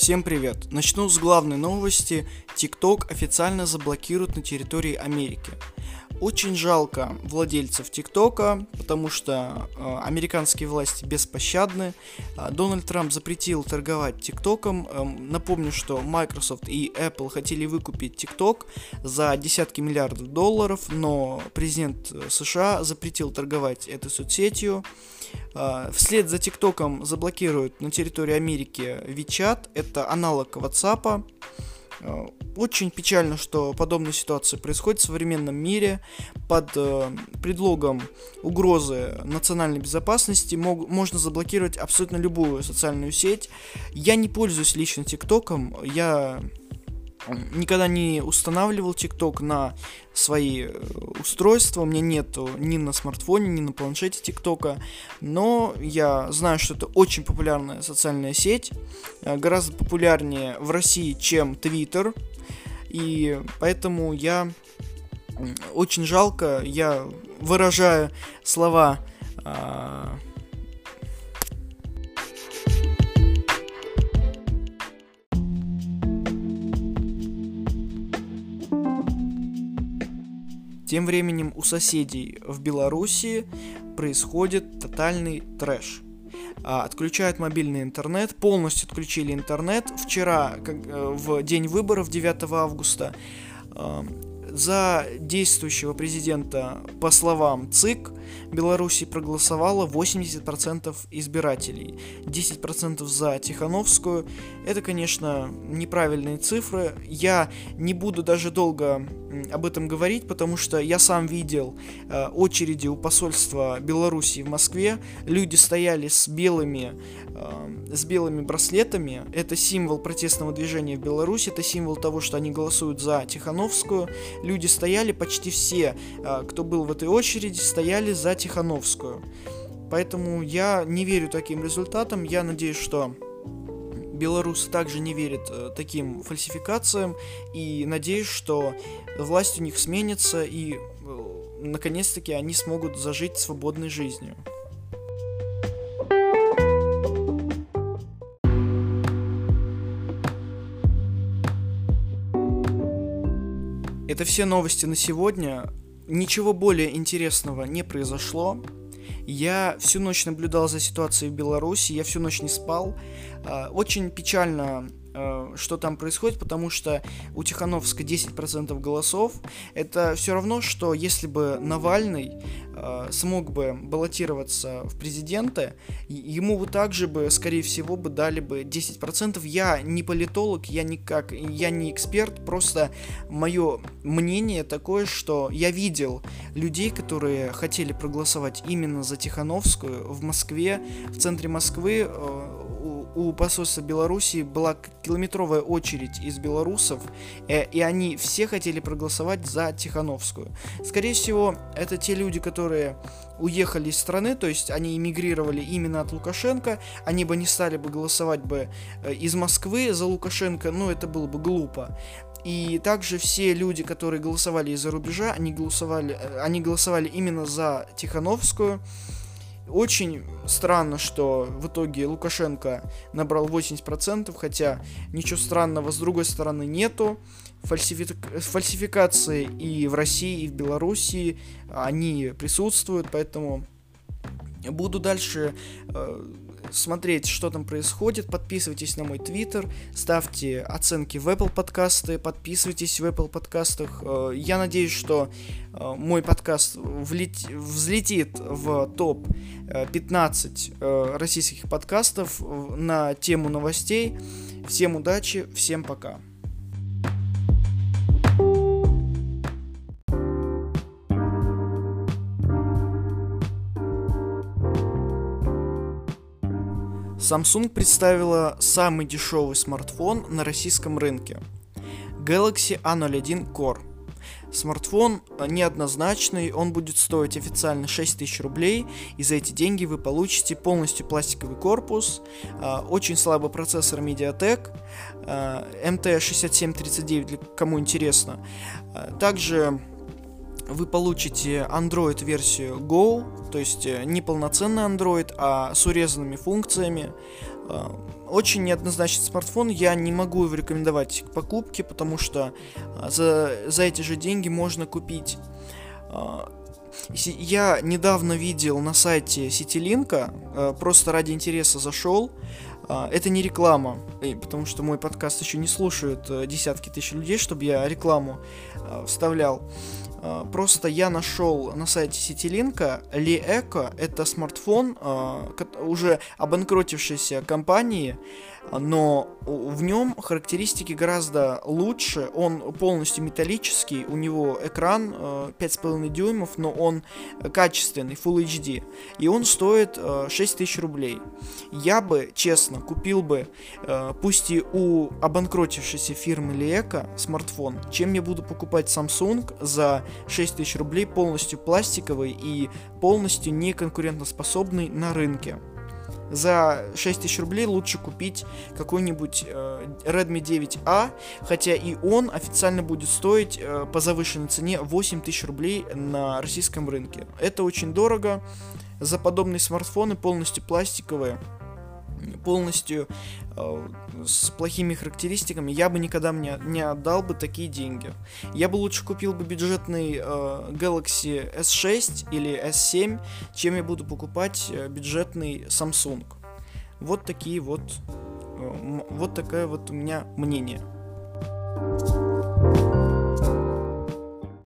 Всем привет! Начну с главной новости. TikTok официально заблокируют на территории Америки. Очень жалко владельцев ТикТока, потому что э, американские власти беспощадны. Э, Дональд Трамп запретил торговать ТикТоком. Э, напомню, что Microsoft и Apple хотели выкупить ТикТок за десятки миллиардов долларов, но президент США запретил торговать этой соцсетью. Э, вслед за ТикТоком заблокируют на территории Америки WeChat, это аналог WhatsApp. Э, очень печально, что подобная ситуация происходит в современном мире. Под э, предлогом угрозы национальной безопасности мог, можно заблокировать абсолютно любую социальную сеть. Я не пользуюсь лично ТикТоком, я никогда не устанавливал ТикТок на свои э, устройства, у меня нету ни на смартфоне, ни на планшете ТикТока, но я знаю, что это очень популярная социальная сеть, э, гораздо популярнее в России, чем Твиттер, и поэтому я очень жалко, я выражаю слова Тем временем у соседей в Беларуси происходит тотальный трэш. А, отключают мобильный интернет, полностью отключили интернет. Вчера, э, в день выборов, 9 августа, э, за действующего президента, по словам ЦИК, Беларуси проголосовало 80% избирателей. 10% за Тихановскую. Это, конечно, неправильные цифры. Я не буду даже долго об этом говорить, потому что я сам видел э, очереди у посольства Беларуси в Москве. Люди стояли с белыми, э, с белыми браслетами. Это символ протестного движения в Беларуси. Это символ того, что они голосуют за Тихановскую. Люди стояли, почти все, э, кто был в этой очереди, стояли за Тихановскую. Поэтому я не верю таким результатам. Я надеюсь, что белорусы также не верят э, таким фальсификациям и надеюсь, что власть у них сменится и э, наконец-таки они смогут зажить свободной жизнью. Это все новости на сегодня. Ничего более интересного не произошло. Я всю ночь наблюдал за ситуацией в Беларуси, я всю ночь не спал. А, очень печально что там происходит, потому что у Тихановска 10% голосов. Это все равно, что если бы Навальный э, смог бы баллотироваться в президенты, ему бы также бы, скорее всего, бы дали бы 10%. Я не политолог, я никак, я не эксперт, просто мое мнение такое, что я видел людей, которые хотели проголосовать именно за Тихановскую в Москве, в центре Москвы, э, у посольства Беларуси была километровая очередь из белорусов, э, и они все хотели проголосовать за Тихановскую. Скорее всего, это те люди, которые уехали из страны, то есть они эмигрировали именно от Лукашенко, они бы не стали бы голосовать бы э, из Москвы за Лукашенко, ну это было бы глупо. И также все люди, которые голосовали из-за рубежа, они голосовали, э, они голосовали именно за Тихановскую. Очень странно, что в итоге Лукашенко набрал 80%, хотя ничего странного с другой стороны нету. Фальсифи... Фальсификации и в России, и в Белоруссии, они присутствуют, поэтому буду дальше э, смотреть, что там происходит. Подписывайтесь на мой твиттер, ставьте оценки в Apple подкасты, подписывайтесь в Apple подкастах. Э, я надеюсь, что э, мой подкаст влет... взлетит в топ 15 э, российских подкастов на тему новостей. Всем удачи, всем пока. Samsung представила самый дешевый смартфон на российском рынке – Galaxy A01 Core. Смартфон неоднозначный, он будет стоить официально 6000 рублей, и за эти деньги вы получите полностью пластиковый корпус, а, очень слабый процессор MediaTek, MT6739, для кому интересно. Также вы получите Android-версию Go, то есть э, не полноценный Android, а с урезанными функциями. Э, очень неоднозначный смартфон, я не могу его рекомендовать к покупке, потому что э, за, за эти же деньги можно купить я недавно видел на сайте Ситилинка, просто ради интереса зашел. Это не реклама, потому что мой подкаст еще не слушают десятки тысяч людей, чтобы я рекламу вставлял. А, просто я нашел на сайте Ситилинка Ли Эко. Это смартфон а, уже обанкротившейся компании, но в нем характеристики гораздо лучше. Он полностью металлический, у него экран 5,5 э, дюймов, но он качественный, Full HD. И он стоит 6 э, тысяч рублей. Я бы, честно, купил бы, пусть и у обанкротившейся фирмы Лиэко смартфон, чем я буду покупать Samsung за 6 тысяч рублей полностью пластиковый и полностью неконкурентоспособный на рынке за 6 тысяч рублей лучше купить какой-нибудь э, Redmi 9A, хотя и он официально будет стоить э, по завышенной цене 8 тысяч рублей на российском рынке. Это очень дорого. За подобные смартфоны полностью пластиковые полностью э, с плохими характеристиками, я бы никогда мне не отдал бы такие деньги. Я бы лучше купил бы бюджетный э, Galaxy S6 или S7, чем я буду покупать э, бюджетный Samsung. Вот такие вот, э, вот такое вот у меня мнение.